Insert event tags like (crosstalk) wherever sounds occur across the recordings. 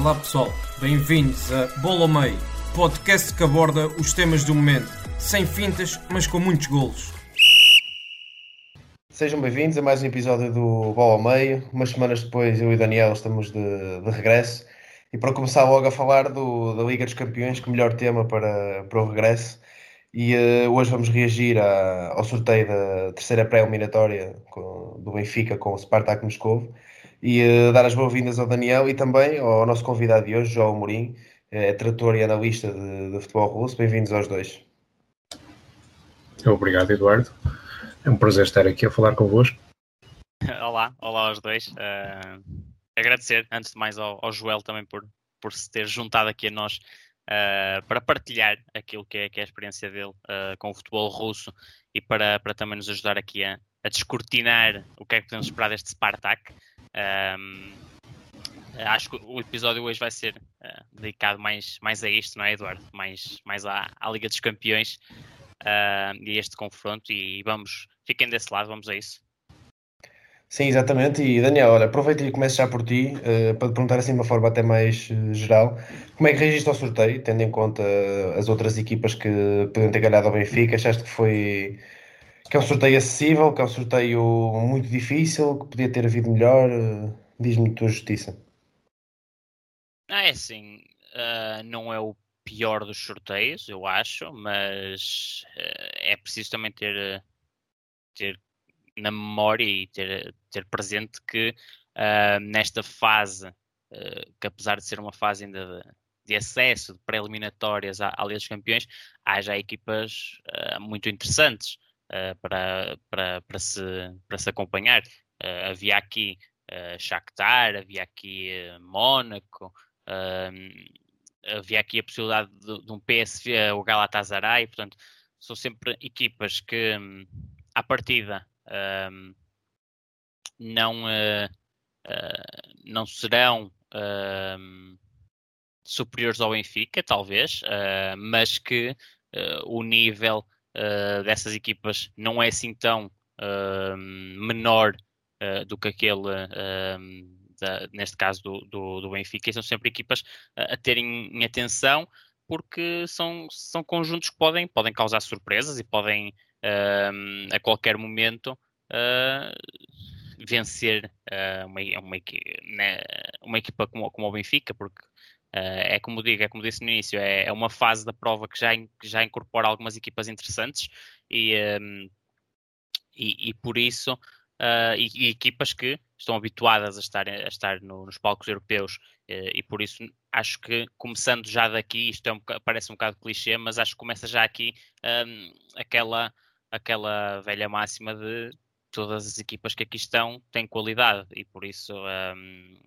Olá pessoal, bem-vindos a Bola ao Meio, podcast que aborda os temas do momento, sem fintas, mas com muitos golos. Sejam bem-vindos a mais um episódio do Bola ao Meio. Umas semanas depois eu e Daniel estamos de, de regresso e para começar logo a falar do, da Liga dos Campeões, que melhor tema para, para o regresso. E uh, hoje vamos reagir ao sorteio da terceira pré-eliminatória do Benfica com o Spartak Moscovo e uh, dar as boas-vindas ao Daniel e também ao nosso convidado de hoje, João Mourinho, é trator e analista de, de futebol russo. Bem-vindos aos dois. Obrigado, Eduardo. É um prazer estar aqui a falar convosco. Olá, olá aos dois. Uh, agradecer, antes de mais, ao, ao, Joel também por, por se ter juntado aqui a nós uh, para partilhar aquilo que é, que é a experiência dele uh, com o futebol russo e para, para também nos ajudar aqui a, a descortinar o que é que podemos esperar deste Spartak. Um, acho que o episódio hoje vai ser uh, dedicado mais, mais a isto, não é, Eduardo? Mais, mais à, à Liga dos Campeões uh, e este confronto. E vamos, fiquem desse lado, vamos a isso. Sim, exatamente. E Daniel, olha, aproveito e começo já por ti uh, para te perguntar assim de uma forma até mais geral. Como é que reagiste ao sorteio, tendo em conta as outras equipas que podiam ter ganhado ao Benfica? Achaste que foi que é um sorteio acessível, que é um sorteio muito difícil, que podia ter havido melhor. Diz-me tua justiça. Ah, é assim, uh, não é o pior dos sorteios, eu acho, mas uh, é preciso também ter, ter na memória e ter, ter presente que uh, nesta fase, que apesar de ser uma fase ainda de, de acesso, de pré-eliminatórias à, à Liga dos Campeões, há já equipas muito interessantes para, para, para, se, para se acompanhar. Uh, havia aqui uh, Shakhtar, havia aqui uh, Mónaco, havia aqui a possibilidade de, de um PSV, o Galatasaray, portanto, são sempre equipas que à partida um, não, não serão um, superiores ao Benfica, talvez, mas que o nível uh, dessas equipas não é assim tão uh, menor uh, do que aquele, da, neste caso do, do, do, Benfica, e são sempre equipas a terem em atenção porque são, são conjuntos que podem, podem causar surpresas e podem a qualquer momento vencer uma, uma, né, uma equipa como, como o Benfica, porque é como digo, é como disse no início, é, é uma fase da prova que já, que já incorpora algumas equipas interessantes e, um, e, e, por isso uh, e, e, equipas que estão habituadas a estar, a estar no, nos palcos europeus uh, e por isso acho que começando já daqui, isto é um, parece um bocado clichê, mas acho que começa já aqui um, aquela, aquela velha máxima de todas as equipas que aqui estão têm qualidade e por isso um,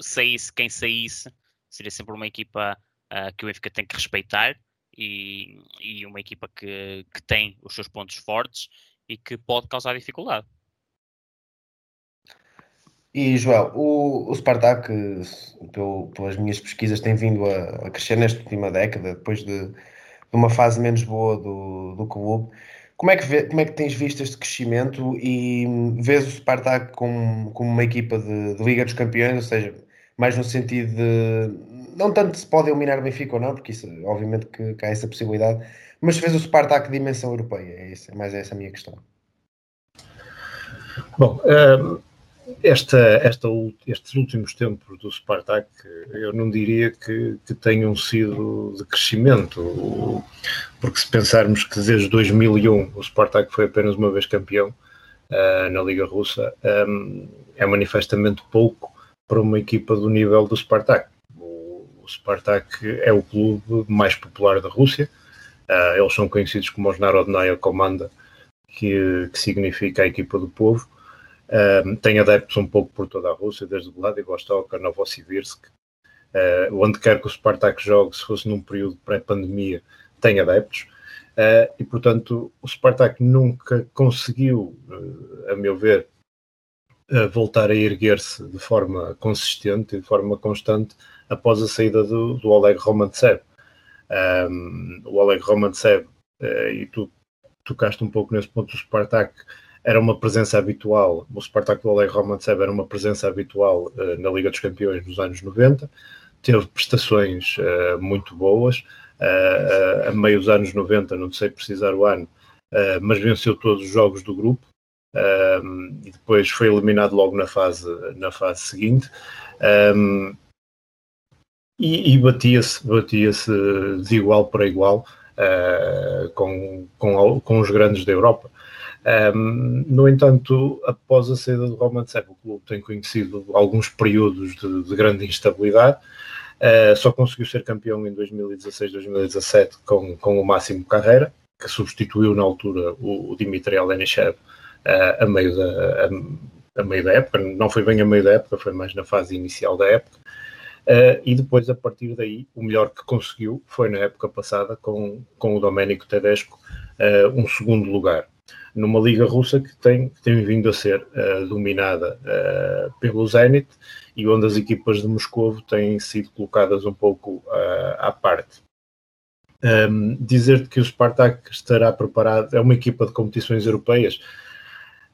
saísse quem saísse seria sempre uma equipa uh, que o Benfica tem que respeitar e, e uma equipa que, que tem os seus pontos fortes e que pode causar dificuldade. E Joel, o, o Spartak, pelo, pelas minhas pesquisas, tem vindo a, a, crescer nesta última década, depois de, de uma fase menos boa do, do clube. Como é, que vê, como é que tens visto este crescimento e vês o Spartak como, como uma equipa de, de Liga dos Campeões, ou seja, mais no sentido de não tanto se pode eliminar o Benfica ou não, porque isso obviamente que, que há essa possibilidade, mas fez o Spartak dimensão europeia, é, isso, é mais essa a minha questão. Bom, ehm, esta, esta, estes últimos tempos do Spartak, eu não diria que, que tenham sido de crescimento, porque se pensarmos que desde 2001 o Spartak foi apenas uma vez campeão uh, na Liga Russa, ehm, é manifestamente pouco para uma equipa do nível do Spartak. O, o Spartak é o clube mais popular da Rússia. Uh, eles são conhecidos como os Narodnaya Komanda, que, que significa a equipa do povo. Uh, tem adeptos um pouco por toda a Rússia, desde Vladivostok a Novosibirsk. Uh, onde quer que o Spartak jogue, se fosse num período pré-pandemia, tem adeptos. Uh, e, portanto, o Spartak nunca conseguiu, uh, a meu ver, voltar a erguer-se de forma consistente e de forma constante após a saída do, do Oleg Romantsev. Um, o Oleg Romantsev, e tu tocaste um pouco nesse ponto, o Spartak era uma presença habitual, o Spartak do Oleg Romantsev era uma presença habitual na Liga dos Campeões nos anos 90, teve prestações uh, muito boas. Uh, a meio dos anos 90, não sei precisar o ano, mas venceu todos os jogos do grupo e depois foi eliminado logo na fase, na fase seguinte. Um, e, e batia-se batia de igual para igual uh, com, com, com os grandes da Europa. Um, no entanto, após a saída do Roman Sepp, o clube tem conhecido alguns períodos de, de grande instabilidade. Uh, só conseguiu ser campeão em 2016-2017 com, com o Máximo Carreira, que substituiu na altura o, o Dimitri Alenichev a, meio da, a, a, meio da época. Não foi bem a meio da época, foi mais na fase inicial da época. Uh, e depois, a partir daí, o melhor que conseguiu foi na época passada com, com o Domenico Tedesco um segundo lugar numa liga russa que tem, que tem vindo a ser uh, dominada uh, pelo Zenit e onde as equipas de Moscou têm sido colocadas um pouco uh, à parte. Um, Dizer-te que o Spartak estará preparado, é uma equipa de competições europeias.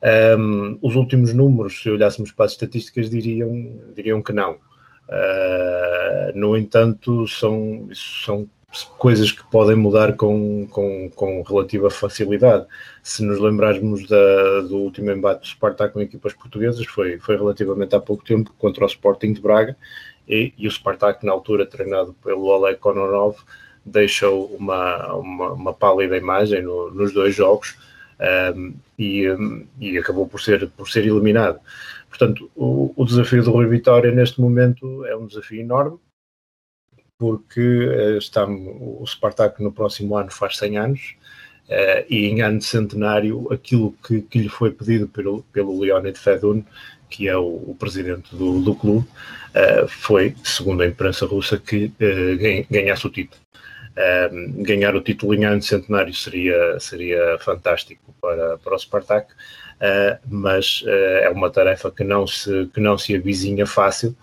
Um, os últimos números, se olhássemos para as estatísticas, diriam, diriam que não. Uh, no entanto, são, são coisas que podem mudar com, com, com relativa facilidade. Se nos lembrarmos da, do último embate do Spartak com equipas portuguesas, foi, foi relativamente há pouco tempo contra o Sporting de Braga, e, e o Spartak, na altura, treinado pelo Oleg Kononov, deixou uma, uma, uma pálida imagem no, nos dois jogos um, e, um, e acabou por ser, por ser eliminado. Portanto, o, o desafio do Rui Vitória neste momento é um desafio enorme, porque uh, está, o Spartak no próximo ano faz 100 anos uh, e em ano de centenário aquilo que, que lhe foi pedido pelo, pelo Leonid Fedun, que é o, o presidente do, do clube, uh, foi, segundo a imprensa russa, que ganhasse o título. Ganhar o título em ano de centenário seria, seria fantástico para, para o Spartak, mas é uma tarefa que não se, que não se avizinha fácil,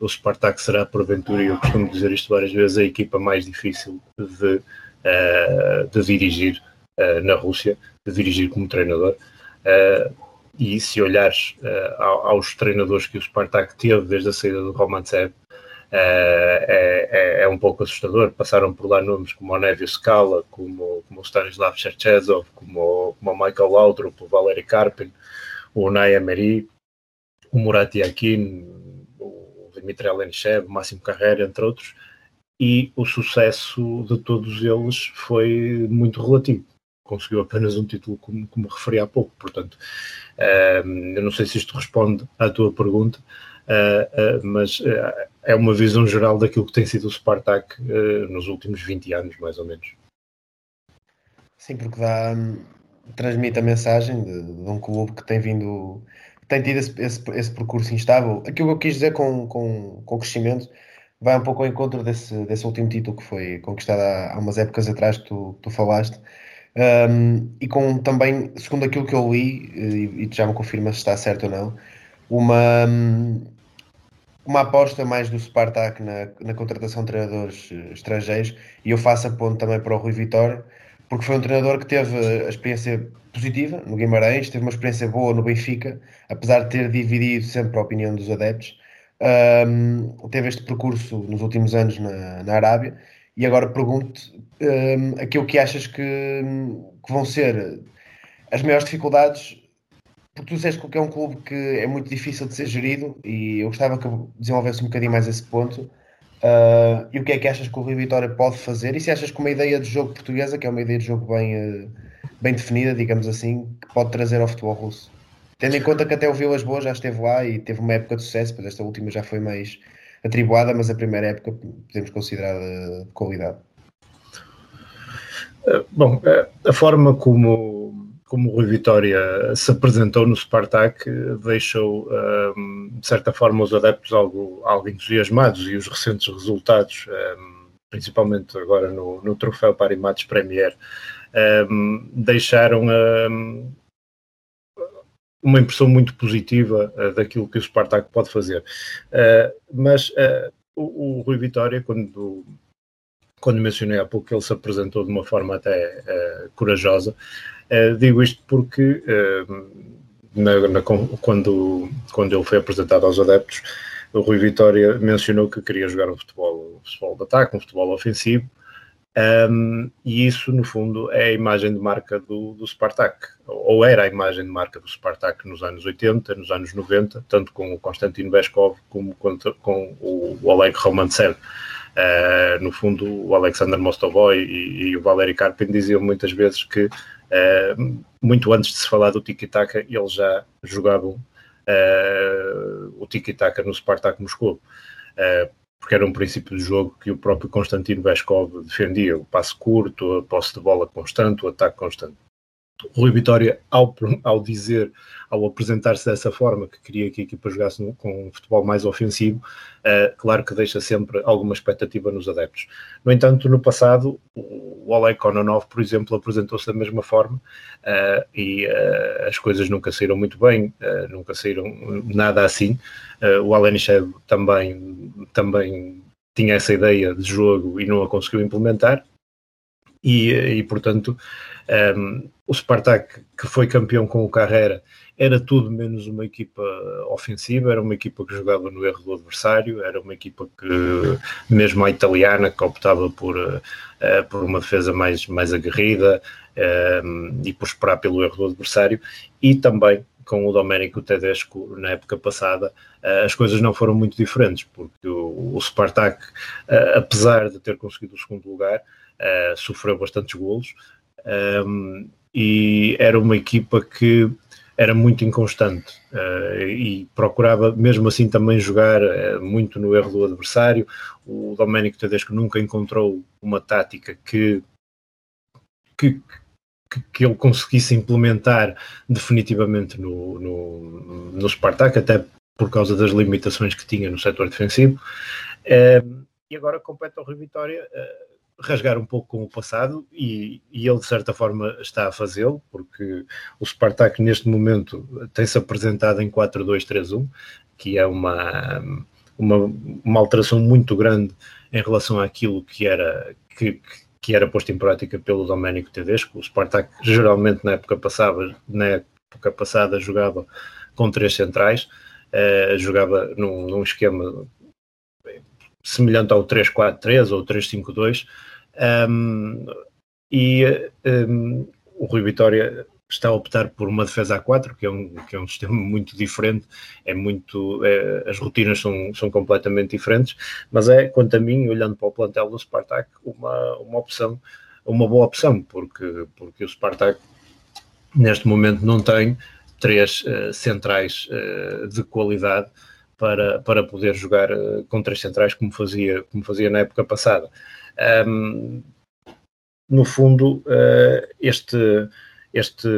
o Spartak será, porventura, e eu costumo dizer isto várias vezes, a equipa mais difícil de, uh, de dirigir uh, na Rússia, de dirigir como treinador. Uh, e se olhares aos treinadores que o Spartak teve desde a saída do Romantsev, é, é, é, um pouco assustador. Passaram por lá nomes como o Nevio Scala, como, como o Stanislav Cherchezov, como, como o Michael Laudrup, o Valery Karpin, o Naya Meri, o Murat Yakin, Dmitry Alenishev, Máximo Carreira, entre outros, e o sucesso de todos eles foi muito relativo. Conseguiu apenas um título, como, como referi há pouco. Portanto, uh, eu não sei se isto responde à tua pergunta, uh, mas eh, é uma visão geral daquilo que tem sido o Spartak nos últimos 20 anos, mais ou menos. Sim, porque dá, transmite a mensagem de, de um clube que tem vindo tem tido esse, esse, esse, percurso instável. Aquilo que eu quis dizer com, com, com crescimento vai um pouco ao encontro desse, desse último título que foi conquistado há, há umas épocas atrás que tu, tu falaste. Um, e com também, segundo aquilo que eu li, e, e já me confirmas se está certo ou não, uma, uma aposta mais do Spartak na, na contratação de treinadores eh, estrangeiros, e eu faço a ponto também para o Rui Vitória, porque foi um treinador que teve a experiência positiva no Guimarães, teve uma experiência boa no Benfica, apesar de ter dividido sempre a opinião dos adeptos. Um, teve este percurso nos últimos anos na, na Arábia e agora pergunto um, aquilo que achas que, que, vão ser as maiores dificuldades porque tu disseste que é um clube que é muito difícil de ser gerido e eu gostava que desenvolvesse um bocadinho mais esse ponto Uh, e o que é que achas que o Rio Vitória pode fazer? E se achas que uma ideia de jogo portuguesa, que é uma ideia de jogo bem, uh, bem definida, digamos assim, que pode trazer ao futebol russo? Tendo em conta que até o Vilas Boas já esteve lá e teve uma época de sucesso, pois esta última já foi mais atribuada, mas a primeira época podemos considerar de qualidade. Bom, a forma como, como o Rui Vitória se apresentou no Spartak, deixou, um, de certa forma, os adeptos algo, algo entusiasmados e os recentes resultados, um, principalmente agora no, no troféu Parimates Premier, um, deixaram uma impressão muito positiva uh, daquilo que o Spartak pode fazer. Uh, mas uh, o, o, Rui Vitória, quando, quando mencionei há pouco que ele se apresentou de uma forma até corajosa, digo isto porque na, na, quando, quando ele foi apresentado aos adeptos, o Rui Vitória mencionou que queria jogar um futebol, um futebol de ataque, um futebol ofensivo, um, e isso, no fundo, é a imagem de marca do, do Spartak, ou era a imagem de marca do Spartak nos anos 80, nos anos 90, tanto com o Konstantin Beskov como com, com o Oleg Romantsev. Uh, no fundo, o Alexander Mostovoy e, e o Valery Karpin diziam muitas vezes que, uh, muito antes de se falar do tiki-taka, eles já jogavam uh, o tiki-taka no Spartak Moscou porque era um princípio de jogo que o próprio Constantino Veskov defendia, o passe curto, a posse de bola constante, o ataque constante. O Rui Vitória, ao, ao dizer, ao apresentar-se dessa forma, que queria que a equipa jogasse com um futebol mais ofensivo, uh, claro que deixa sempre alguma expectativa nos adeptos. No entanto, no passado, o Oleg Kononov, por exemplo, apresentou-se da mesma forma uh, e uh, as coisas nunca saíram muito bem, nunca saíram nada assim. o Alenichev também, também tinha essa ideia de jogo e não a conseguiu implementar. E, e portanto, um, o Spartak, que foi campeão com o Carrera, era tudo menos uma equipa ofensiva, era uma equipa que jogava no erro do adversário, era uma equipa que, mesmo a italiana, que optava por, uh, por uma defesa mais, mais aguerrida uh, e por esperar pelo erro do adversário, e também com o Domenico Tedesco na época passada, uh, as coisas não foram muito diferentes, porque o Spartak, apesar de ter conseguido o segundo lugar, sofreu bastantes golos, um, e era uma equipa que era muito inconstante uh, e procurava mesmo assim também jogar uh, muito no erro do adversário. O Domenico Tedesco nunca encontrou uma tática que, que, que, ele conseguisse implementar definitivamente no, no, no Spartak, até por causa das limitações que tinha no setor defensivo. Uh, e agora compete ao Rio Vitória rasgar um pouco com o passado e, e ele de certa forma está a fazê-lo, porque o Spartak neste momento tem-se apresentado em 4-2-3-1, que é uma, uma, uma alteração muito grande em relação àquilo que era que, que era posto em prática pelo Domenico Tedesco. O Spartak geralmente na época passada, na época passada jogava com três centrais, uh, jogava num, num esquema semelhante ao 3-4-3 ou 3-5-2, um, e um, o Rui Vitória está a optar por uma defesa a 4, que é um, que é um sistema muito diferente, é muito, é, as rotinas são, são completamente diferentes, mas é, quanto a mim, olhando para o plantel do Spartak, uma, uma opção, uma boa opção, porque, porque o Spartak neste momento não tem três uh, centrais uh, de qualidade para, para poder jogar uh, com três centrais como fazia, como fazia na época passada. Um, no fundo, uh, este, este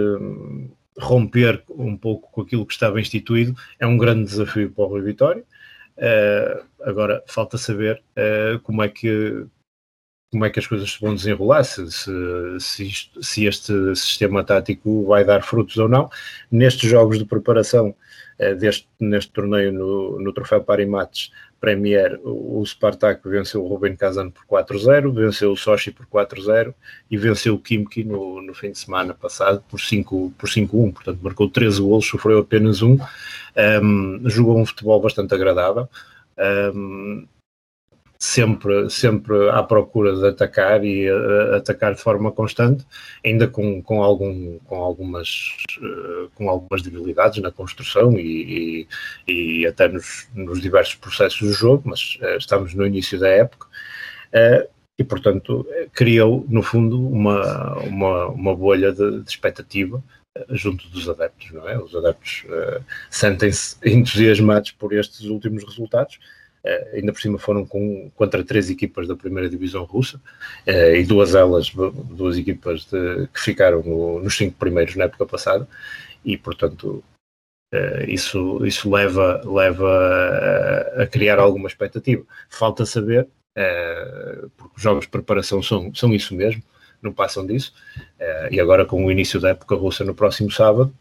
romper um pouco com aquilo que estava instituído é um grande desafio para o Rui Vitória. Uh, agora falta saber como é que como é que as coisas vão desenrolar, se, se, se, isto, se, este sistema tático vai dar frutos ou não. Nestes jogos de preparação uh, deste, neste torneio no, no Troféu Parimates, Premier, o Spartak venceu o Ruben Kazan por 4-0, venceu o Sochi por 4-0 e venceu o Kimki no, no fim de semana passado por 5-1, por 5-1, portanto marcou 13 golos, sofreu apenas um, um jogou um futebol bastante agradável. Um, sempre, sempre à procura de atacar e uh, atacar de forma constante, ainda com, com, algum, com, algumas, uh, com algumas debilidades na construção e, e, e até nos, nos, diversos processos do jogo, mas uh, estamos no início da época. e, portanto, criou, no fundo, uma, uma, uma bolha de, de expectativa junto dos adeptos, não é? Os adeptos sentem-se (laughs) entusiasmados por estes últimos resultados, Uh, ainda por cima foram com, contra três equipas da primeira divisão russa uh, e duas elas, duas equipas de, que ficaram no, nos cinco primeiros na época passada e portanto uh, isso, isso leva, leva a, a, criar alguma expectativa. Falta saber, porque os jogos de preparação são, são isso mesmo, não passam disso, e agora com o início da época russa no próximo sábado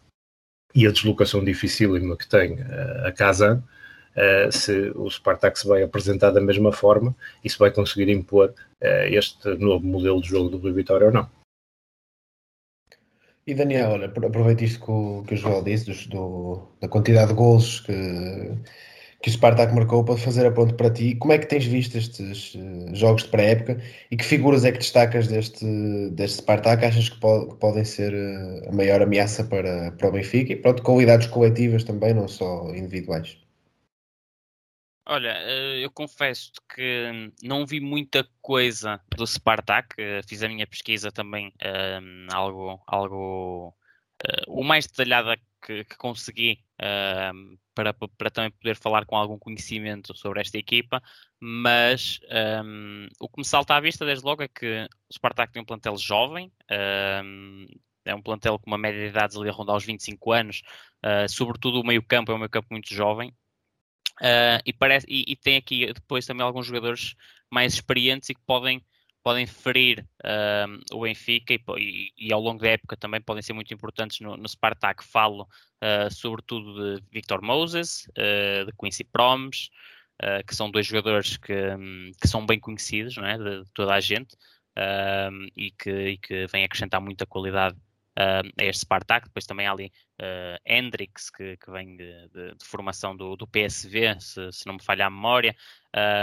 e a deslocação dificílima que tem a Kazan, uh, se o Spartak se vai apresentar da mesma forma e se vai conseguir impor uh, este novo modelo de jogo do Rio Vitória ou não. E Daniel, olha, aproveita isto que o, que o disse, do, da quantidade de gols que, que o Spartak marcou para fazer a para ti. Como é que tens visto estes uh, jogos de pré-época e que figuras é que destacas deste, deste Spartak? Achas que, que podem ser a maior ameaça para, para o Benfica? E pronto, qualidades coletivas também, não só individuais. Olha, eh, eu confesso que não vi muita coisa do Spartak, eh, fiz a minha pesquisa também um, algo, algo uh, o mais detalhada que, que consegui uh, para, para também poder falar com algum conhecimento sobre esta equipa, mas um, o que me salta à vista desde logo é que o Spartak tem um plantel jovem, um, é um plantel com uma média de idades ali a rondar aos 25 anos, uh, sobretudo o meio campo é um meio campo muito jovem, Uh, e, parece, e, e, tem aqui depois também alguns jogadores mais experientes e que podem, podem ferir uh, o Benfica e, e, ao longo da época também podem ser muito importantes no, no Spartak. Falo uh, sobretudo de Victor Moses, de Quincy Promes, que são dois jogadores que, um, que são bem conhecidos não é? de, de toda a gente e, que, e que vêm acrescentar muita qualidade uh, a este Spartak. Depois também há ali uh, Hendrix, que, que vem de, de, de, formação do, do PSV, se, se, não me falha a memória.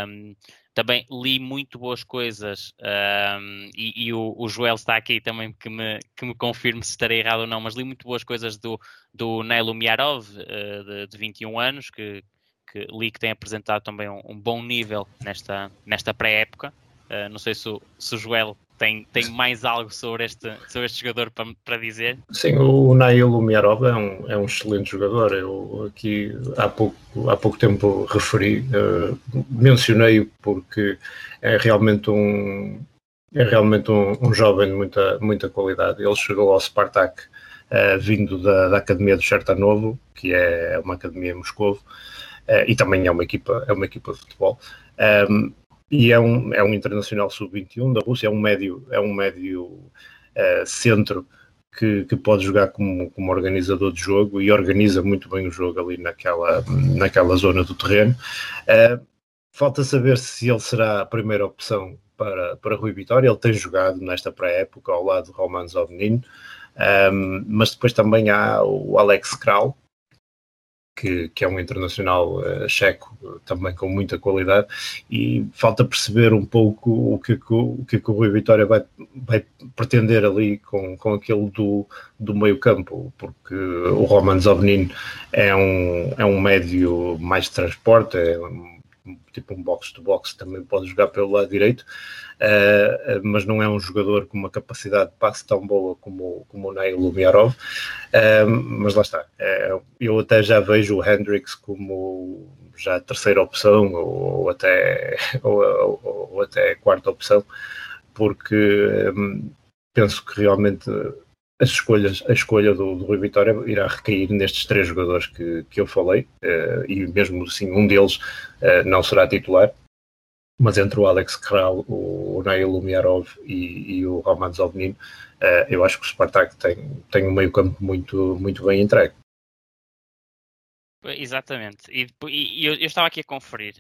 Um, também li muito boas coisas um, e, e o, o, Joel está aqui também que me, que me confirme se estarei errado ou não, mas li muito boas coisas do, do Nailo Miarov, uh, de, de 21 anos, que, que li que tem apresentado também um, um bom nível nesta, nesta pré-época. Uh, não sei se o, se o Joel tem, tem mais algo sobre este, sobre este jogador para, para dizer? Sim, o Nail Umiarov é um, é um excelente jogador. Eu aqui há pouco, há pouco tempo referi, uh, mencionei-o porque é realmente um, é realmente um, um, jovem de muita, muita qualidade. Ele chegou ao Spartak uh, vindo da, da Academia do Chertanovo, que é uma academia em Moscou, uh, e também é uma equipa, é uma equipa de futebol. Um, e é um, é um internacional sub-21 da Rússia, é um médio, é um médio uh, centro que, que, pode jogar como, como organizador de jogo e organiza muito bem o jogo ali naquela, naquela zona do terreno. Uh, falta saber se ele será a primeira opção para, para Rui Vitória. Ele tem jogado nesta pré-época ao lado de Roman Zovnin, um, eh, mas depois também há o Alex Kral, que, que, é um internacional uh, checo também com muita qualidade e falta perceber um pouco o que, o, que, o Rui Vitória vai, vai pretender ali com, com aquele do, do meio campo, porque o Roman Zovnin é um, é um médio mais de transporte, é um, tipo um box-to-box, -box, também pode jogar pelo lado direito, uh, mas não é um jogador com uma capacidade de passe tão boa como, como o Nail Lumiarov, uh, mas lá está, uh, eu até já vejo o Hendrix como já terceira opção ou, até, (laughs) ou, ou, ou até quarta opção, porque um, penso que realmente as escolhas, a escolha do, do Rui Vitória irá recair nestes três jogadores que, que eu falei, uh, e mesmo assim um deles uh, não será titular, mas entre o Alex Kral, o, o Nail Umiarov e, e, o Roman Zovnin, uh, eu acho que o Spartak tem, tem um meio campo muito, muito bem entregue. Exatamente, e, e eu, eu, estava aqui a conferir,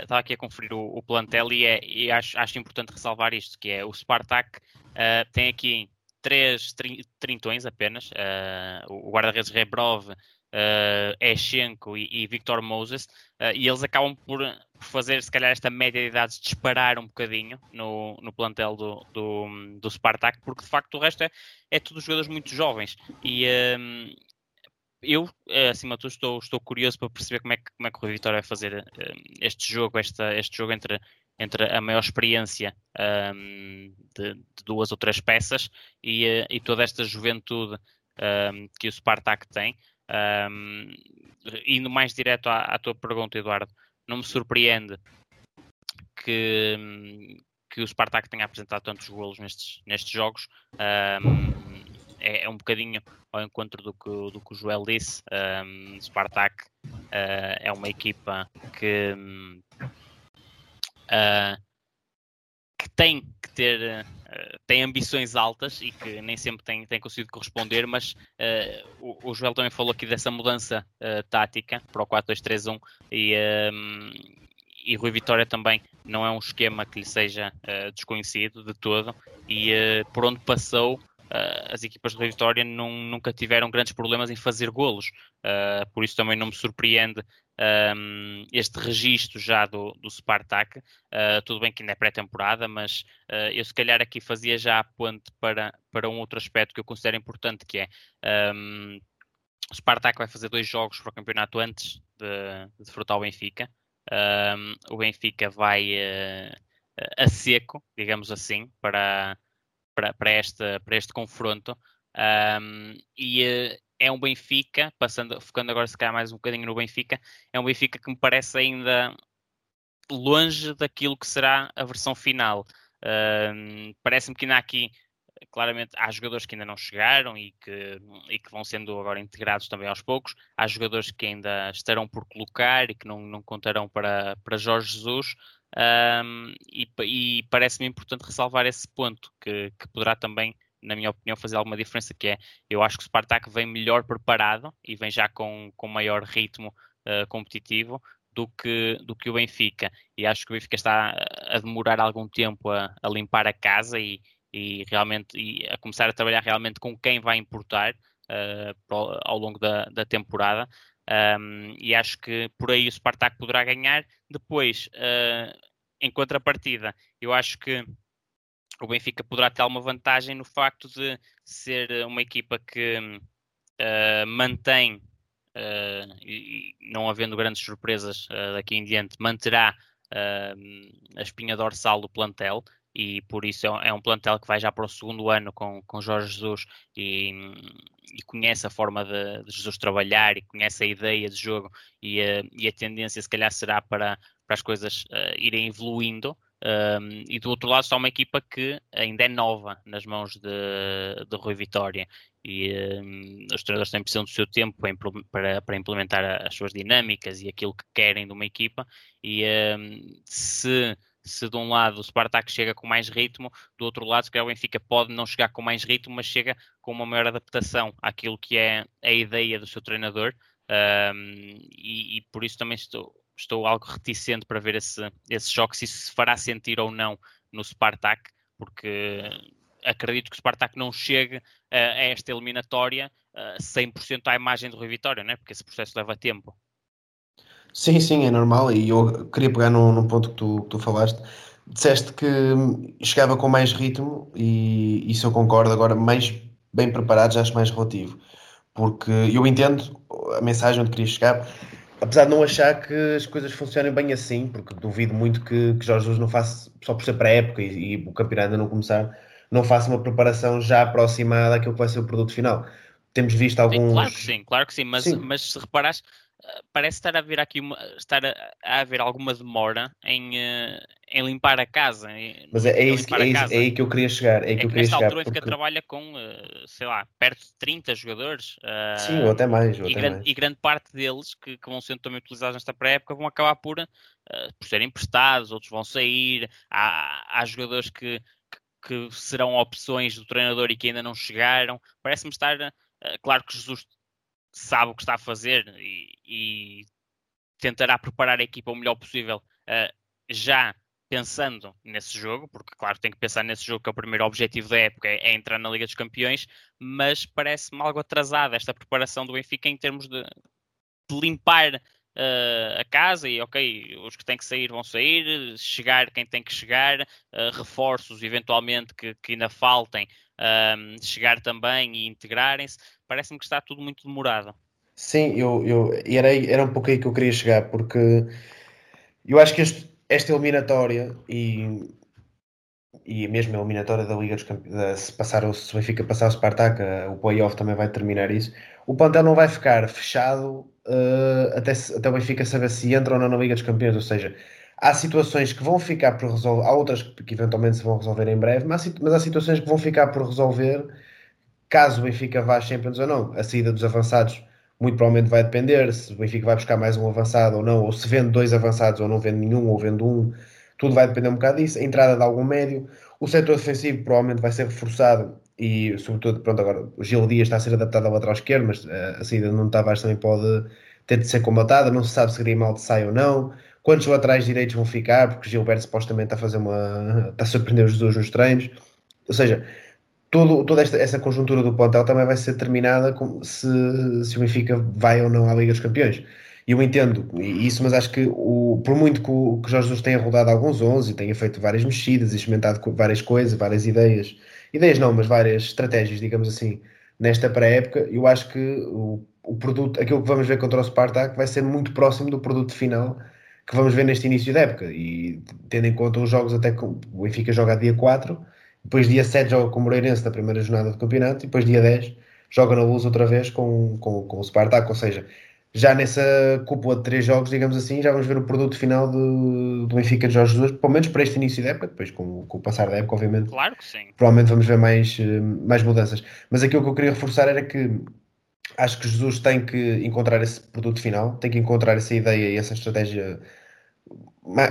estava aqui a conferir o, o plantel e, é, e acho, acho, importante ressalvar isto, que é o Spartak tem aqui três trintões apenas, uh, o guarda-redes Rebrov, uh, Eshenko e, e Victor Moses, uh, e eles acabam por, fazer, se calhar, esta média de idades disparar um bocadinho no, no plantel do, do, do Spartak, porque de facto o resto é, é tudo jogadores muito jovens. E um, eu, acima de tudo, estou, estou curioso para perceber como é que, como é que o Rui Vitória vai fazer este jogo, esta, este jogo entre entre a maior experiência um, de, de, duas ou três peças e, eh, e toda esta juventude um, que o Spartak tem. Um, indo mais direto à, à, tua pergunta, Eduardo, não me surpreende que, que o Spartak tenha apresentado tantos golos nestes, nestes jogos. É, é, um bocadinho ao encontro do que, do que o Joel disse. Um, Spartak uh, é uma equipa que, uh, que tem que ter uh, tem ambições altas e que nem sempre tem, tem conseguido corresponder, mas o, o, Joel também falou aqui dessa mudança tática para o 4-2-3-1 e, um, e Rui Vitória também não é um esquema que lhe seja uh, desconhecido de todo e uh, por onde passou uh, as equipas de Rui Vitória nunca tiveram grandes problemas em fazer golos, por isso também não me surpreende um, este registro já do, do Spartak, tudo bem que ainda é pré-temporada, mas eu se calhar aqui fazia já a ponte para, para um outro aspecto que eu considero importante, que é um, o Spartak vai fazer dois jogos para o campeonato antes de, de o Benfica, um, o Benfica vai uh, a seco, digamos assim, para, para, para, este, para este confronto. Um, e uh, é um Benfica, passando, focando agora se calhar mais um bocadinho no Benfica, é um Benfica que me parece ainda longe daquilo que será a versão final. Um, Parece-me que ainda há aqui claramente há jogadores que ainda não chegaram e que, e que vão sendo agora integrados também aos poucos. Há jogadores que ainda estarão por colocar e que não, não contarão para, para Jorge Jesus. Um, e, e parece-me importante ressalvar esse ponto, que, que poderá também, na minha opinião, fazer alguma diferença, que é, eu acho que o Spartak vem melhor preparado e vem já com, com maior ritmo uh, competitivo do que, do que o Benfica. E acho que o Benfica está a demorar algum tempo a, a limpar a casa e, e realmente e a começar a trabalhar realmente com quem vai importar uh, ao longo da, da temporada. Um, e acho que por aí o Spartak poderá ganhar. Depois, uh, em contrapartida, eu acho que o Benfica poderá ter alguma vantagem no facto de ser uma equipa que uh, mantém, uh, e, não havendo grandes surpresas daqui em diante, manterá a espinha dorsal do plantel. E por isso é, é um plantel que vai já para o segundo ano com, com Jorge Jesus e, e conhece a forma de, de, Jesus trabalhar e conhece a ideia de jogo e a, e a tendência se calhar será para, para as coisas uh, irem evoluindo um, e do outro lado está uma equipa que ainda é nova nas mãos de, de Rui Vitória e um, os treinadores têm precisão do seu tempo para, para implementar as suas dinâmicas e aquilo que querem de uma equipa e um, se se de um lado o Spartak chega com mais ritmo, do outro lado, se calhar o Benfica pode não chegar com mais ritmo, mas chega com uma maior adaptação àquilo que é a ideia do seu treinador. E, e, por isso também estou, estou algo reticente para ver esse, esse choque, se isso se fará sentir ou não no Spartak, porque acredito que o Spartak não chegue uh, a esta eliminatória uh, 100% à imagem do Rui Vitória, né? porque esse processo leva tempo. Sim, sim, é normal. E eu queria pegar num, num ponto que tu, que tu falaste. Disseste que chegava com mais ritmo, e isso eu concordo. Agora, mais bem preparado, já acho mais relativo. Porque eu entendo a mensagem onde queria chegar, apesar de não achar que as coisas funcionem bem assim, porque duvido muito que, que Jorge Jesus não faça, só por ser pré-época e, e, o campeonato ainda não começar, não faça uma preparação já aproximada daquilo que vai ser o produto final. Temos visto alguns. Sim, claro que sim, claro que sim, mas, sim. mas se reparares, parece estar a haver aqui uma, estar a, a haver alguma demora em, uh, em limpar a casa. Em, Mas é, é, isso, é, isso, é aí que eu queria chegar. É, é que, eu queria nesta chegar altura porque... trabalha com, uh, sei lá, perto de 30 jogadores. Uh, Sim, ou até mais. Ou e, até grande, mais. e grande parte deles que, que, vão sendo também utilizados nesta pré-época vão acabar por, por serem emprestados, outros vão sair. Há, há jogadores que, que, que serão opções do treinador e que ainda não chegaram. Parece-me estar. claro que Jesus sabe o que está a fazer e, e tentará preparar a equipa o melhor possível já pensando nesse jogo, porque claro tem que pensar nesse jogo que é o primeiro objetivo da época, é, entrar na Liga dos Campeões, mas parece-me algo atrasada esta preparação do Benfica em termos de, de limpar uh, a casa e ok, os que têm que sair vão sair, chegar quem tem que chegar, uh, reforços eventualmente que, que ainda faltem, chegar também e integrarem-se, parece-me que está tudo muito demorado. Sim, eu, eu, era, era um pouco aí que eu queria chegar, porque eu acho que este, esta eliminatória e e mesmo a eliminatória da Liga dos Campeões, se, passar, se o Benfica passar o Spartak, o playoff também vai terminar isso. O plantel não vai ficar fechado uh, até, até o Benfica saber se entra ou não na Liga dos Campeões, ou seja, há situações que vão ficar por resolver, há outras que eventualmente se vão resolver em breve, mas, mas há situações que vão ficar por resolver caso o Benfica vá às Champions ou não. A saída dos avançados muito provavelmente vai depender se o Benfica vai buscar mais um avançado ou não, ou se vende dois avançados ou não vende nenhum, ou vende um, tudo vai depender um bocado disso. A entrada de algum médio, o setor defensivo provavelmente vai ser reforçado e, sobretudo, pronto, agora o Gil Dias está a ser adaptado ao lateral esquerdo, mas eh, a saída de Nuno Tavares também pode ter de ser combatada, não se sabe se Grimaldo sai ou não. Quantos laterais direitos vão ficar? Porque Gilberto supostamente está a fazer uma. está a surpreender os dois nos treinos. Ou seja, todo, toda esta, essa conjuntura do plantel também vai ser determinada se, se o Benfica vai ou não à Liga dos Campeões. Eu entendo isso, mas acho que o, por muito que o que Jorge Jesus tenha rodado alguns 11 e tenha feito várias mexidas experimentado várias coisas, várias ideias, ideias não, mas várias estratégias, digamos assim, nesta pré-época, eu acho que o, o produto, aquilo que vamos ver contra o Spartak vai ser muito próximo do produto final que vamos ver neste início da época. E tendo em conta os jogos, até que o Benfica joga dia 4, depois dia 7 joga com o Moreirense na primeira jornada do campeonato, e depois dia 10 joga na luz outra vez com, com, com o Spartak. Ou seja, já nessa cúpula de três jogos, digamos assim, já vamos ver o produto final do, do Benfica de Jorge Jesus, pelo menos para este início da época, depois com, com o passar da época, obviamente. Claro que sim. Provavelmente vamos ver mais, eh, mais mudanças. Mas aquilo que eu queria reforçar era que acho que Jesus tem que encontrar esse produto final, tem que encontrar essa ideia e essa estratégia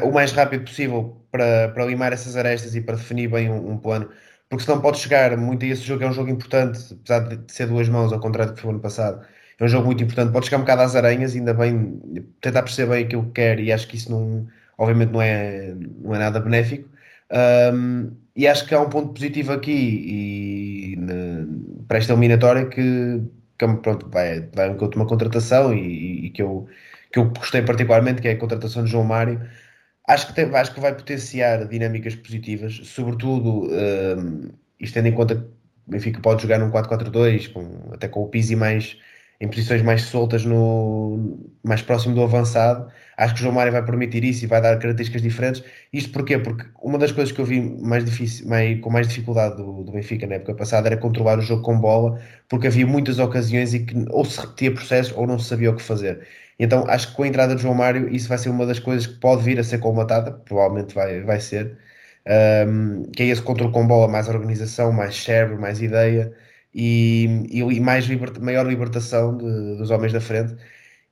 o mais rápido possível para, para limar essas arestas e para definir bem um, um, plano, porque senão pode chegar muito a esse jogo, é um jogo importante, apesar de ser duas mãos, ao contrário do que foi ano passado, é um jogo muito importante, pode chegar um bocado às aranhas, ainda bem, tentar perceber bem aquilo que quer, e acho que isso não, obviamente não é, não é nada benéfico, um, e acho que há um ponto positivo aqui, e para esta eliminatória, que, que pronto, vai, vai uma contratação, e, e que eu que eu gostei particularmente, que é a contratação de João Mário, acho que, tem, acho que vai potenciar dinâmicas positivas, sobretudo, um, isto tendo em conta que o Benfica pode jogar num 4-4-2, com, até com o Pizzi mais em posições mais soltas, no, mais próximo do avançado. Acho que o João Mário vai permitir isso e vai dar características diferentes. Isto porquê? Porque uma das coisas que eu vi mais difícil, mais, com mais dificuldade do, do, Benfica na época passada era controlar o jogo com bola, porque havia muitas ocasiões em que ou se repetia processos ou não se sabia o que fazer. Então acho que com a entrada de João Mário isso vai ser uma das coisas que pode vir a ser colmatada, provavelmente vai, vai ser, um, que é esse controle com bola, mais organização, mais cérebro, mais ideia e, e mais liber, maior libertação de, dos homens da frente.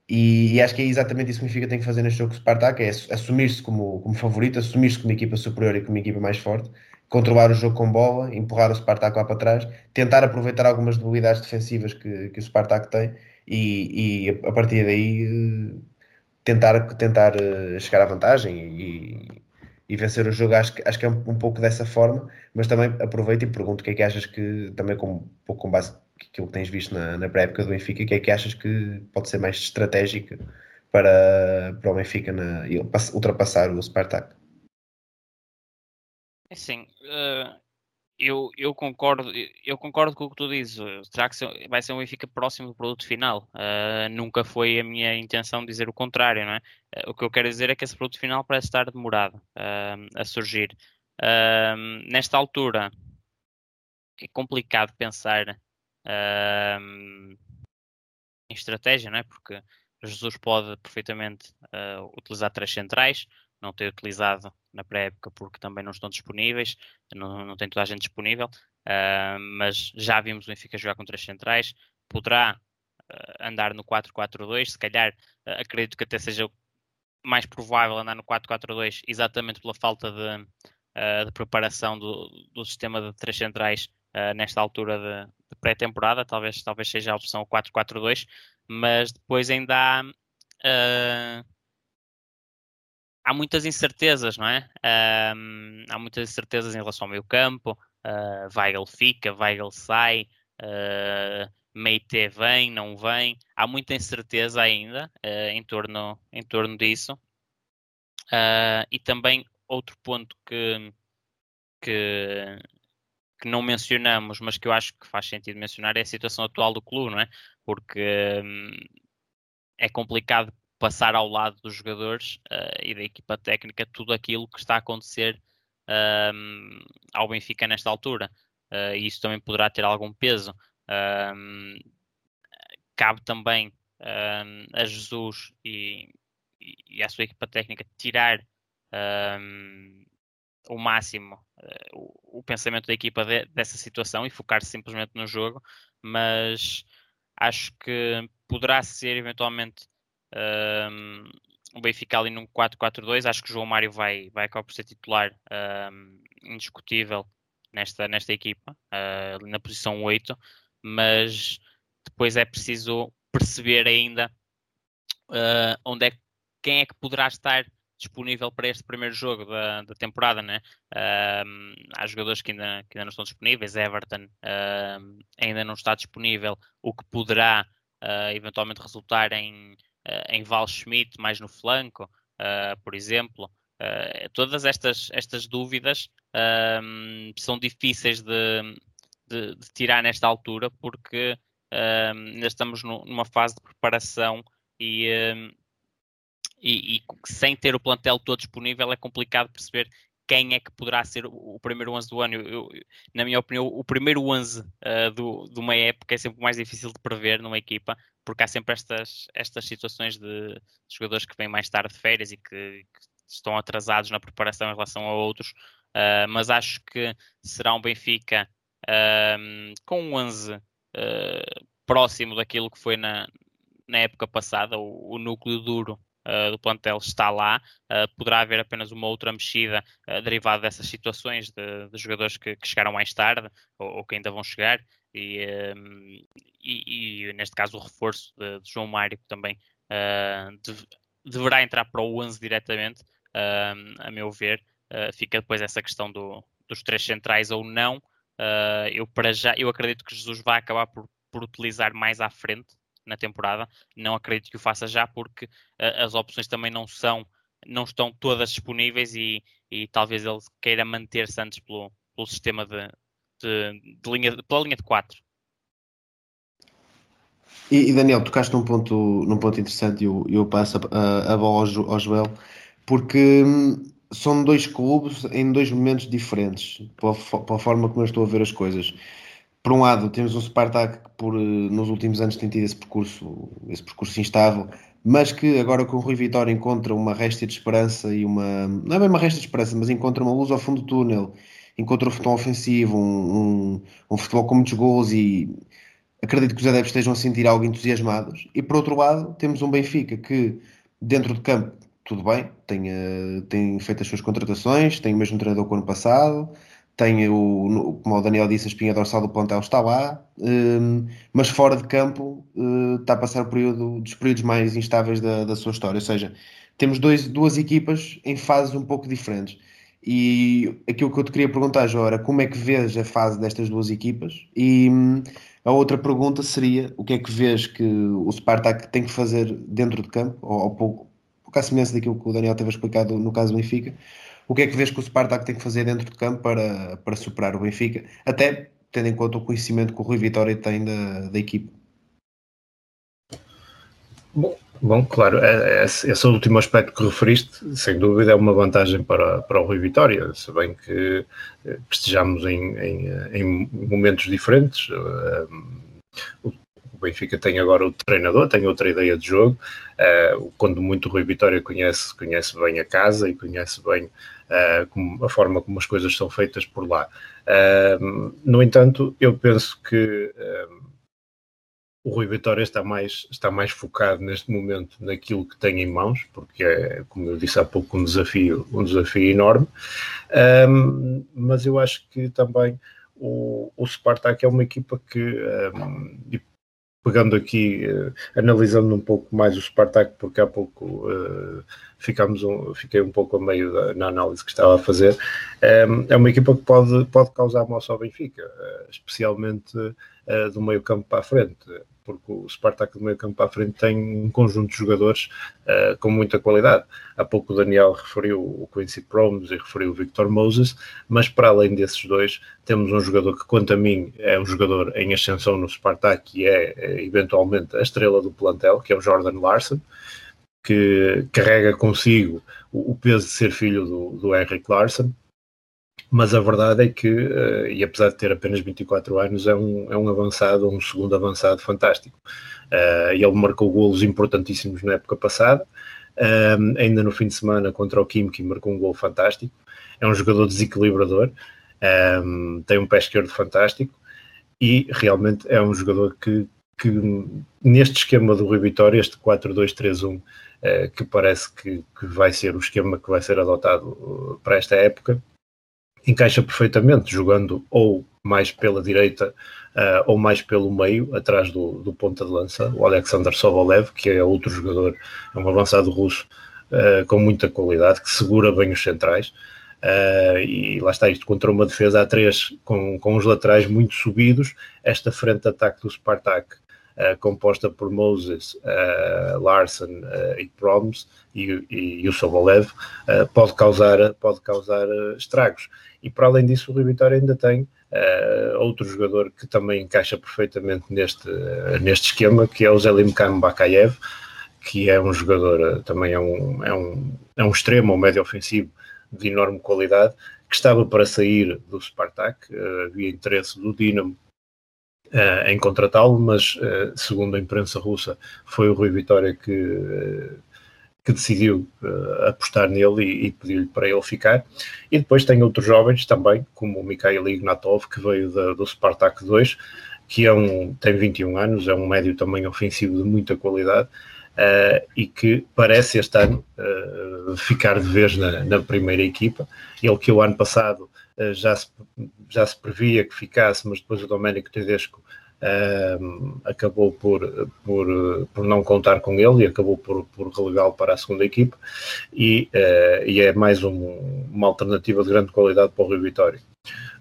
E, e, acho que é exatamente isso que o Benfica tem que fazer neste jogo com o Spartak, é assumir-se como, como favorito, assumir-se como equipa superior e como equipa mais forte, controlar o jogo com bola, empurrar o Spartak lá para trás, tentar aproveitar algumas debilidades defensivas que, que o Spartak tem e, e a partir daí tentar, tentar eh, chegar à vantagem e, e vencer o jogo. Acho acho que é um, um, pouco dessa forma, mas também aproveito e pergunto o que é que achas que, também com, um pouco com base aquilo que tens visto na, na pré-época do Benfica, o que é que achas que pode ser mais estratégico para, para o Benfica na, ultrapassar o Spartak? É sim, uh, eu, eu, concordo, eu concordo com o que tu dizes. Será que vai ser um Benfica próximo do produto final? Uh, nunca foi a minha intenção dizer o contrário, não é? Uh, o que eu quero dizer é que esse produto final parece estar demorado uh, a surgir. nesta altura é complicado pensar em estratégia, não é? Porque Jesus pode perfeitamente utilizar três centrais, não ter utilizado na pré-época porque também não estão disponíveis, não, não tem toda a gente disponível, uh, mas já vimos o Benfica jogar com três centrais, poderá uh, andar no 4-4-2, se calhar uh, acredito que até seja mais provável andar no 4-4-2 exatamente pela falta de, de preparação do, do, sistema de três centrais nesta altura de, de pré-temporada, talvez, talvez seja a opção 4-4-2, mas depois ainda há há muitas incertezas, não é? Um, há muitas incertezas em relação ao meio campo. Uh, Weigl fica, Weigl sai, uh, Meite vem, não vem. Há muita incerteza ainda uh, em, torno, em torno disso. Uh, e também outro ponto que, que, que, não mencionamos, mas que eu acho que faz sentido mencionar, é a situação atual do clube, não é? Porque um, é complicado passar ao lado dos jogadores uh, e da equipa técnica tudo aquilo que está a acontecer um, ao Benfica nesta altura. Uh, e isso também poderá ter algum peso. Um, cabe também um, a Jesus e, e, à sua equipa técnica tirar o máximo uh, o, o, pensamento da equipa de, dessa situação e focar-se simplesmente no jogo, mas acho que poderá ser eventualmente um, o Benfica ali num 4-4-2. Acho que o João Mário vai, vai acabar por ser titular um, indiscutível nesta, nesta equipa, uh, na posição 8, mas depois é preciso perceber ainda uh, onde é quem é que poderá estar disponível para este primeiro jogo da, da temporada, né? Há jogadores que ainda, que ainda não estão disponíveis, Everton ainda não está disponível, o que poderá uh, eventualmente resultar em, em Val Schmidt mais no flanco, por exemplo. todas estas, estas dúvidas são difíceis de, de, de, tirar nesta altura porque ainda estamos no, numa fase de preparação e e, e, sem ter o plantel todo disponível é complicado perceber quem é que poderá ser o, primeiro 11 do ano. Eu, eu, na minha opinião, o primeiro 11 uh, do, de uma época é sempre mais difícil de prever numa equipa, porque há sempre estas, estas situações de, de jogadores que vêm mais tarde de férias e que, que, estão atrasados na preparação em relação a outros. Uh, mas acho que será um Benfica uh, com um 11 próximo daquilo que foi na, na época passada, o, o núcleo duro uh, do plantel está lá. Uh, poderá haver apenas uma outra mexida uh, derivada dessas situações de, de jogadores que, que, chegaram mais tarde ou, ou, que ainda vão chegar. E, e, e, neste caso o reforço de, de João Mário também de, deverá entrar para o 11 diretamente, a meu ver. fica depois essa questão do, dos três centrais ou não. eu para já eu acredito que Jesus vai acabar por, por utilizar mais à frente na temporada. Não acredito que o faça já porque uh, as opções também não são, não estão todas disponíveis e, e talvez ele queira manter-se antes pelo, pelo sistema de, de, de, linha, pela linha de 4. E, e, Daniel, tocaste num ponto, num ponto interessante e eu, eu passo a, a bola ao, ao Joel, porque hum, são dois clubes em dois momentos diferentes, pela, pela forma como eu estou a ver as coisas por um lado, temos um Spartak que por, eh, nos últimos anos tem tido esse percurso, esse percurso instável, mas que agora com o Rui Vitória encontra uma resta de esperança e uma. Não é bem uma resta de esperança, mas encontra uma luz ao fundo do túnel, encontra um futebol ofensivo, um, um, um futebol com muitos gols e acredito que os adeptos estejam a sentir algo entusiasmados. E por outro lado, temos um Benfica que, dentro de campo, tudo bem, tem, uh, tem feito as suas contratações, tem o mesmo treinador que o ano passado tem o, como o Daniel disse, a espinha dorsal do plantel está lá, um, mas fora de campo uh, está a passar o período dos períodos mais instáveis da, da sua história. Ou seja, temos dois, duas equipas em fases um pouco diferentes. E aquilo que eu te queria perguntar, Jó, era como é que vês a fase destas duas equipas? E hum, a outra pergunta seria: o que é que vês que o Spartak tem que fazer dentro de campo, ou, ou pouco, pouco à semelhança daquilo que o Daniel teve explicado no caso do Benfica, o que é que vês que o Spartak tem que fazer dentro de campo para, para superar o Benfica, até tendo em conta o conhecimento que o Rui Vitória tem da, da equipe? Bom, bom, claro, é, é, esse último aspecto que referiste, sem dúvida, é uma vantagem para, para o Rui Vitória, se bem que, eh, que estejamos em, em, em, momentos diferentes. Eh, o Benfica tem agora o treinador, tem outra ideia de jogo. Quando muito o Rui Vitória conhece, conhece bem a casa e conhece bem a forma como as coisas são feitas por lá. Uh, no entanto, eu penso que o Rui Vitória está mais, está mais focado neste momento naquilo que tem em mãos, porque é, como eu disse há pouco, um desafio, um desafio enorme. mas eu acho que também o, o Spartak é uma equipa que, um, pegando aqui, uh, analisando um pouco mais o Spartak, porque há pouco uh, ficámos um, fiquei um pouco a meio da, na análise que estava a fazer, um, eh, é uma equipa que pode, pode causar moça ao Benfica, uh, especialmente do meio campo para a frente porque o Spartak do meio campo à frente tem um conjunto de jogadores uh, com muita qualidade. Há pouco o Daniel referiu o Quincy Promes e referiu o Victor Moses, mas para além desses dois, temos um jogador que, quanto a mim, é um jogador em ascensão no Spartak e é eventualmente a estrela do plantel, que é o Jordan Larson, que carrega consigo o, peso de ser filho do, do Henrik Larson mas a verdade é que, uh, e apesar de ter apenas 24 anos, é um, é um avançado, um segundo avançado fantástico. Uh, ele marcou golos importantíssimos na época passada, uh, ainda no fim de semana contra o Kim, que marcou um gol fantástico. É um jogador desequilibrador, um, tem um pé esquerdo fantástico e realmente é um jogador que, que neste esquema do Rui Vitória, este 4-2-3-1, que parece que, que vai ser o esquema que vai ser adotado para esta época, encaixa perfeitamente, jogando ou mais pela direita uh, ou mais pelo meio, atrás do, do ponta de lança, o Alexander Sobolev, que é outro jogador, é um avançado russo uh, com muita qualidade, que segura bem os centrais. Uh, e lá está isto contra uma defesa a três com, com os laterais muito subidos. Esta frente de ataque do Spartak uh, composta por Moses, uh, Larson uh, e Proms e, e, o Sobolev, pode causar, pode causar estragos. E para além disso, o Rio Vitória ainda tem outro jogador que também encaixa perfeitamente neste, neste esquema, que é o Zelim Khan Bakayev, que é um jogador, também é um, é um, é um extremo ou médio ofensivo de enorme qualidade, que estava para sair do Spartak, havia interesse do Dinamo uh, em contratá-lo, mas uh, segundo a imprensa russa foi o Rui Vitória que, uh, que decidiu apostar nele e, e pediu-lhe para ele ficar. E depois tem outros jovens também, como o Mikhail Ignatov, que veio da, do Spartak 2, que é um, tem 21 anos, é um médio também ofensivo de muita qualidade. Uh, e que parece este ano uh, ficar de vez na, na, primeira equipa. Ele que o ano passado já, se, já se previa que ficasse, mas depois o Domenico Tedesco acabou por, por, por não contar com ele e acabou por, por relegá-lo para a segunda equipa e, e é mais um, uma alternativa de grande qualidade para o Rio Vitória.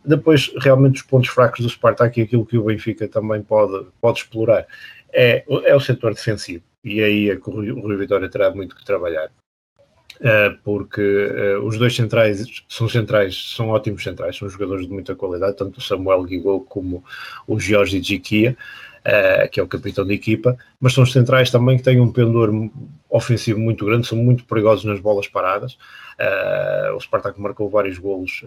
Depois, realmente, os pontos fracos do Spartak e aquilo que o Benfica também pode, pode explorar é, é o setor defensivo e aí é que o Rui Vitória terá muito que trabalhar. Uh, porque uh, os dois centrais são centrais, são ótimos centrais, são jogadores de muita qualidade, tanto o Samuel Guigou como o Jorge Jiquia, uh, que é o capitão da equipa, mas são centrais também que têm um pendor ofensivo muito grande, são muito perigosos nas bolas paradas. o Spartak marcou vários golos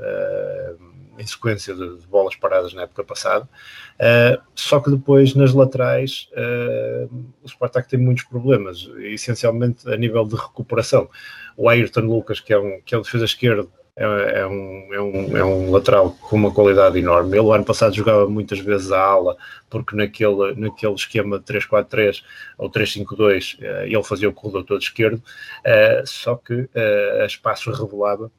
em sequência de, de, bolas paradas na época passada. Uh, só que depois nas laterais uh, o Spartak tem muitos problemas, essencialmente a nível de recuperação. O Ayrton Lucas, que é um, que é um defesa esquerdo, é, é, um, é, um, é um lateral com uma qualidade enorme. Ele, ano passado, jogava muitas vezes a ala, porque naquele, naquele esquema de 3-4-3 ou 3-5-2 uh, eh, ele fazia o corredor todo esquerdo, só que a espaço revelava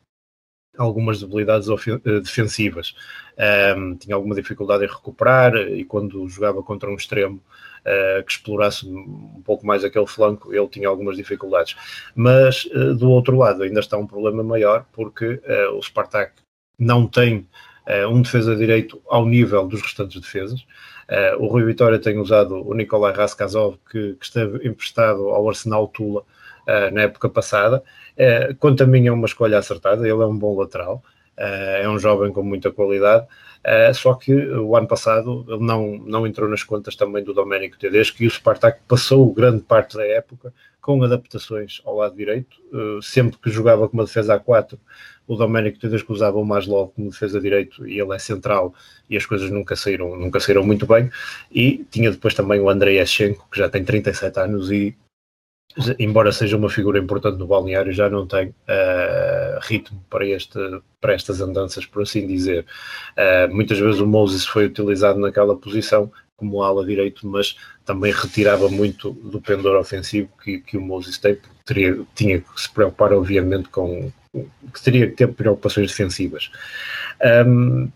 algumas debilidades eh, defensivas. Tinha alguma dificuldade em recuperar e quando jogava contra um extremo uh, que explorasse um pouco mais aquele flanco, ele tinha algumas dificuldades. Mas uh, do outro lado ainda está um problema maior porque uh, o Spartak não tem um defesa direito ao nível dos restantes defesas. o Rui Vitória tem usado o Nikolai Raskazov, que, que esteve emprestado ao Arsenal Tula na época passada, quanto a mim é uma escolha acertada, ele é um bom lateral, é um jovem com muita qualidade, uh, só que o ano passado ele não, não entrou nas contas também do Domenico Tedesco e o Spartak passou grande parte da época com adaptações ao lado direito, sempre que jogava com uma defesa a 4 o Domenico Tedesco usava o mais logo como defesa direito e ele é central e as coisas nunca saíram, nunca saíram muito bem. E tinha depois também o Andrei Eschenko que já tem 37 anos e embora seja uma figura importante no balneário, já não tem uh, ritmo para, este, para estas andanças, por assim dizer. Uh, muitas vezes o Moses foi utilizado naquela posição como ala direito, mas também retirava muito do pendor ofensivo que, que o Moses tem, porque teria, tinha que se preocupar, obviamente, com que teria que ter preocupações defensivas. Um,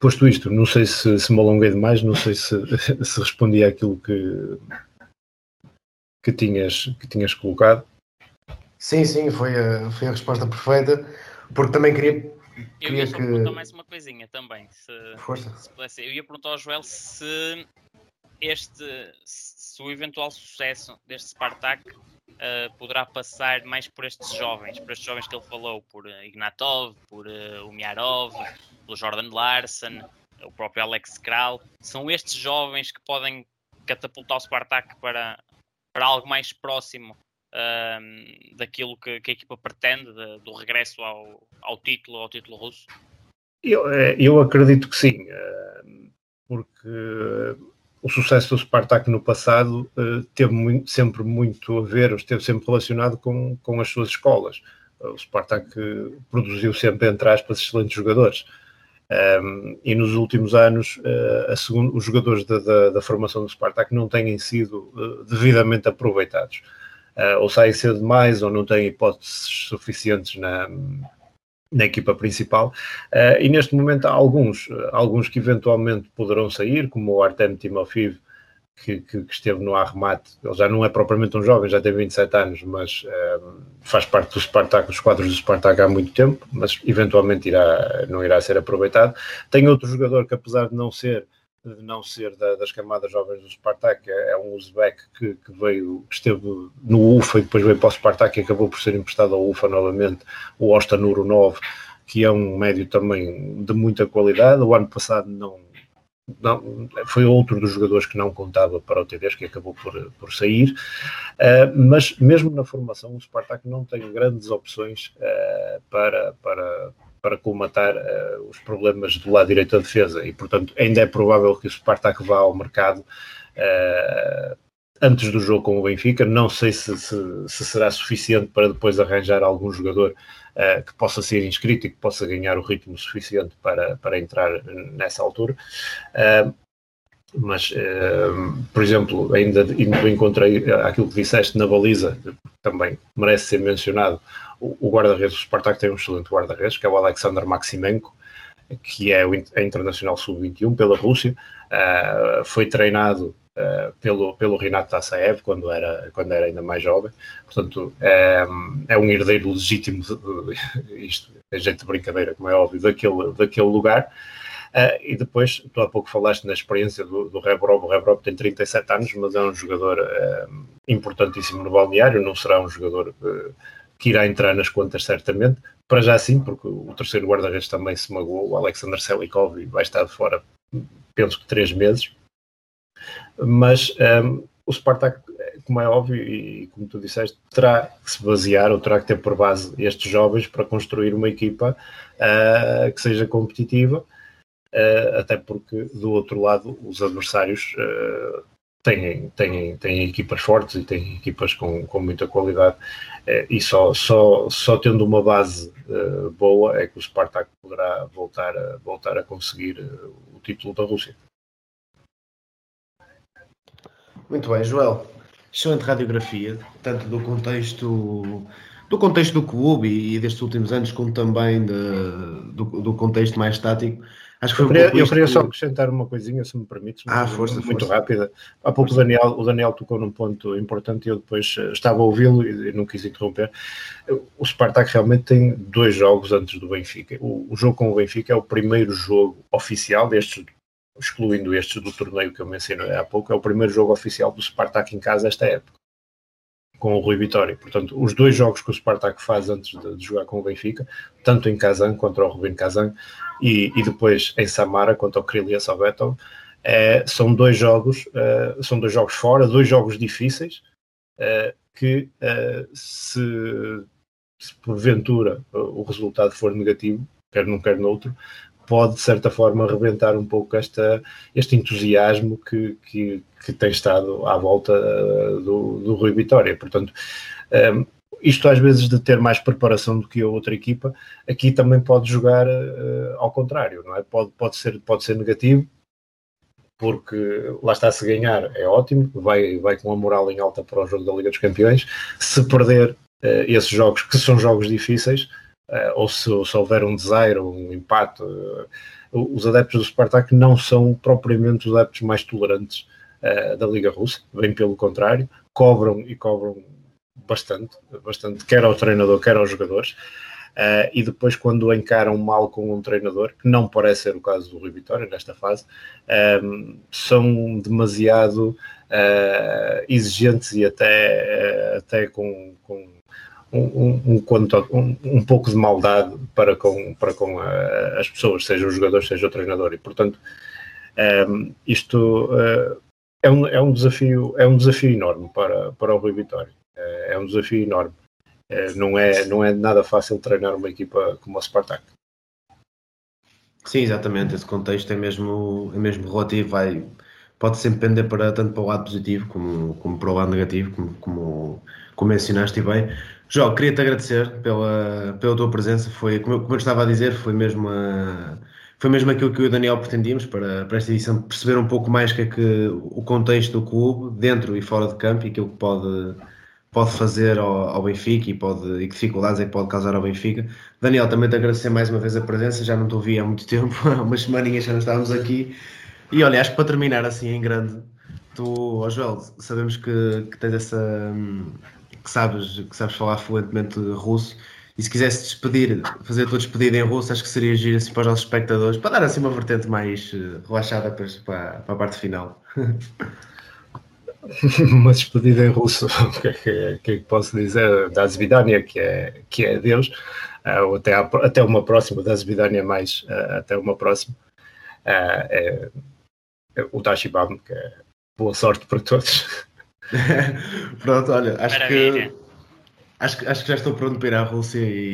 posto isto, não sei se, se me alonguei demais, não sei se, (laughs) se respondi àquilo que, que tinhas, que tinhas colocado. Sim, sim, foi a, foi a resposta perfeita, porque também queria. Eu ia que... perguntar mais uma coisinha também, se, Força. se pudesse. Eu ia perguntar ao Joel se este, se o eventual sucesso deste Spartak uh, poderá passar mais por estes jovens, por estes jovens que ele falou, por uh, Ignatov, por uh, Umiarov, pelo Jordan Larson, o próprio Alex Kral. São estes jovens que podem catapultar o Spartak para para algo mais próximo uh, daquilo que, que, a equipa pretende, de, do regresso ao, ao título, ao título russo? Eu, eh, eu acredito que sim, porque o sucesso do Spartak no passado teve muito, sempre muito a ver, esteve sempre relacionado com, com as suas escolas. O Spartak produziu sempre, entre aspas, excelentes jogadores. Um, e nos últimos anos, uh, segundo, os jogadores da, da, da, formação do Spartak não têm sido uh, devidamente aproveitados. Uh, ou saem cedo demais, ou não têm hipóteses suficientes na, na equipa principal. e neste momento há alguns, alguns que eventualmente poderão sair, como o Artem Timofeev, que, que, que, esteve no arremate. Ele já não é propriamente um jovem, já tem 27 anos, mas um, faz parte do Spartak, dos quadros do Spartak há muito tempo, mas eventualmente irá, não irá ser aproveitado. Tem outro jogador que, apesar de não ser de não ser da, das camadas jovens do Spartak, é, é um Uzbek que, que, veio, que esteve no UFA e depois veio para o Spartak e acabou por ser emprestado ao UFA novamente, o Ostanuro 9, que é um médio também de muita qualidade. O ano passado não, não, foi outro dos jogadores que não contava para o TDs, que acabou por, por sair, uh, mas mesmo na formação o Spartak não tem grandes opções uh, para, para, para colmatar uh, os problemas do lado direito da defesa e portanto ainda é provável que o Spartak vá ao mercado antes do jogo com o Benfica, não sei se, se, se será suficiente para depois arranjar algum jogador uh, que possa ser inscrito e que possa ganhar o ritmo suficiente para, para entrar nessa altura. Mas, uh, por exemplo, ainda encontrei aquilo que disseste na baliza, também merece ser mencionado. O, o guarda-redes do Spartak tem um excelente guarda-redes, que é o Alexander Maximenko, que é o é internacional sub-21 pela Rússia. Uh, foi treinado uh, pelo, pelo Renato Tassaev quando era, quando era ainda mais jovem. Portanto, é, é um herdeiro legítimo, de, isto é jeito de brincadeira, como é óbvio, daquele, daquele lugar. Uh, e depois, tu há pouco falaste na experiência do, do Rebrov. O Rebrov tem 37 anos, mas é um jogador uh, importantíssimo no balneário. Não será um jogador uh, que irá entrar nas contas, certamente. Para já sim, porque o terceiro guarda-redes também se magoou, o Alexander Selikov, vai estar de fora, penso que três meses mas um, o Spartak, como é óbvio e como tu disseste, terá que se basear ou terá que ter por base estes jovens para construir uma equipa uh, que seja competitiva, até porque do outro lado os adversários uh, têm, têm, têm equipas fortes e têm equipas com, com muita qualidade e só, só, só tendo uma base boa é que o Spartak poderá voltar a, voltar a conseguir o título da Rússia. Muito bem, Joel. Excelente radiografia, tanto do contexto do contexto do clube e, destes últimos anos, como também de, do, do, contexto mais estático. Acho que foi eu queria, eu queria só acrescentar uma coisinha, se me permites, ah, força, muito força. rápida. Há pouco o Daniel, o Daniel tocou num ponto importante e eu depois eh, estava a ouvi-lo e não quis interromper. O Spartak realmente tem dois jogos antes do Benfica. O, o jogo com o Benfica é o primeiro jogo oficial destes excluindo estes do torneio que eu mencionei há pouco, é o primeiro jogo oficial do Spartak em casa esta época, com o Rui Vitória. Portanto, os dois jogos que o Spartak faz antes de, de jogar com o Benfica, tanto em Kazan contra o Rubin Kazan e, e depois em Samara contra o Krylia Sovetov, é, são dois jogos, é, são dois jogos fora, dois jogos difíceis é, que se, se porventura o resultado for negativo, quer num quer noutro, pode, de certa forma, rebentar um pouco esta, este entusiasmo que, que, que tem estado à volta uh, do, do Rui Vitória. Portanto, um, ehm, isto às vezes de ter mais preparação do que a outra equipa, aqui também pode jogar uh, ao contrário, não é? Pode, pode, ser, pode ser negativo, porque lá está se ganhar é ótimo, vai, vai com a moral em alta para o jogo da Liga dos Campeões. Se perder uh, esses jogos, que são jogos difíceis, ou se, se, houver um desaire um empate. Uh, os adeptos do Spartak não são propriamente os adeptos mais tolerantes uh, da Liga Russa, bem pelo contrário, cobram e cobram bastante, bastante, quer ao treinador, quer aos jogadores. Uh, e depois, quando encaram mal com um treinador, que não parece ser o caso do Rui Vitória nesta fase, um, são demasiado uh, exigentes e até, uh, até com, com um, um, um, um, pouco de maldade para com, para com uh, as pessoas, seja o jogador, seja o treinador. E, portanto, um, ehm, isto uh, é, um, é, um desafio, é um desafio enorme para, para o Rui Vitória. é um desafio enorme. não, é, não é nada fácil treinar uma equipa como o Spartak. Sim, exatamente. Esse contexto é mesmo, é mesmo relativo. Vai, pode sempre pender para, tanto para o lado positivo como, como para o lado negativo, como, como, como mencionaste bem. João, queria-te agradecer pela, pela tua presença. Foi, como, como eu estava a dizer, foi mesmo, a, foi mesmo aquilo que eu e o Daniel pretendíamos para, para esta edição, perceber um pouco mais que é que o contexto do clube, dentro e fora de campo, e aquilo que pode, pode fazer ao, ao Benfica e, pode, e que dificuldades é que pode causar ao Benfica. Daniel, também te agradecer mais uma vez a presença, já não te ouvi há muito tempo, (laughs) há umas semaninhas já não estávamos aqui. E olha, acho que para terminar assim em grande, tu, oh Joel, sabemos que, que tens essa. Hum, que sabes, que sabes falar fluentemente russo. E se quisesse despedir, fazer a tua despedida em russo, acho que seria agir assim para os nossos espectadores, para dar assim uma vertente mais uh, relaxada para, para, a parte final. (laughs) uma despedida em russo, (laughs) o que, é que, é que posso dizer? Da Zvidania, que é, que é Deus, uh, ou até, até uma próxima, da Zvidania mais uh, até uma próxima. É, é, o Tashibam, que é boa sorte para todos. (laughs) (laughs) Pronto, olha, acho Maravilha. que. Acho, acho que já estou pronto para ir à Rússia e,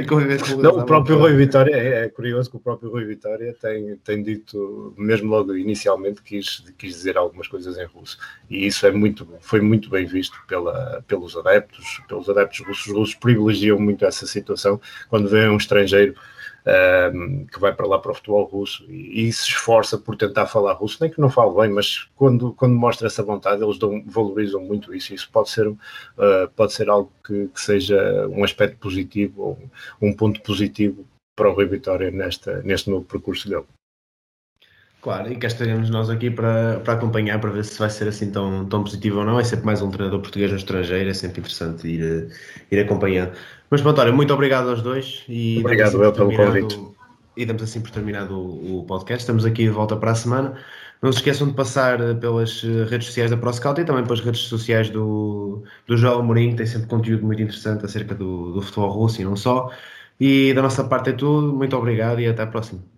e (laughs) conviver com o Não, o próprio Rui Vitória, é, é, curioso que o próprio Rui Vitória tem, tem dito, mesmo logo inicialmente, quis, quis dizer algumas coisas em russo. E isso é muito, foi muito bem visto pela, pelos adeptos, pelos adeptos russos. Os russos privilegiam muito essa situação quando vem um estrangeiro um, que vai para lá para o futebol russo e, e, se esforça por tentar falar russo, nem que não fale bem, mas quando, quando mostra essa vontade, eles dão, valorizam muito isso. Isso pode ser, uh, pode ser algo que, que, seja um aspecto positivo ou um ponto positivo para o Rui Vitória nesta, neste novo percurso dele. Claro, e cá estaremos nós aqui para, para acompanhar, para ver se vai ser assim tão, tão positivo ou não. É sempre mais um treinador português no estrangeiro, é sempre interessante ir, ir acompanhando. Mas pronto, olha, muito obrigado aos dois. E obrigado assim eu pelo convite. E damos assim por terminado o, o, podcast. Estamos aqui de volta para a semana. Não se esqueçam de passar pelas redes sociais da ProScout e também pelas redes sociais do, do João Amorim, que tem sempre conteúdo muito interessante acerca do, do futebol russo e não só. E da nossa parte é tudo. Muito obrigado e até a próxima.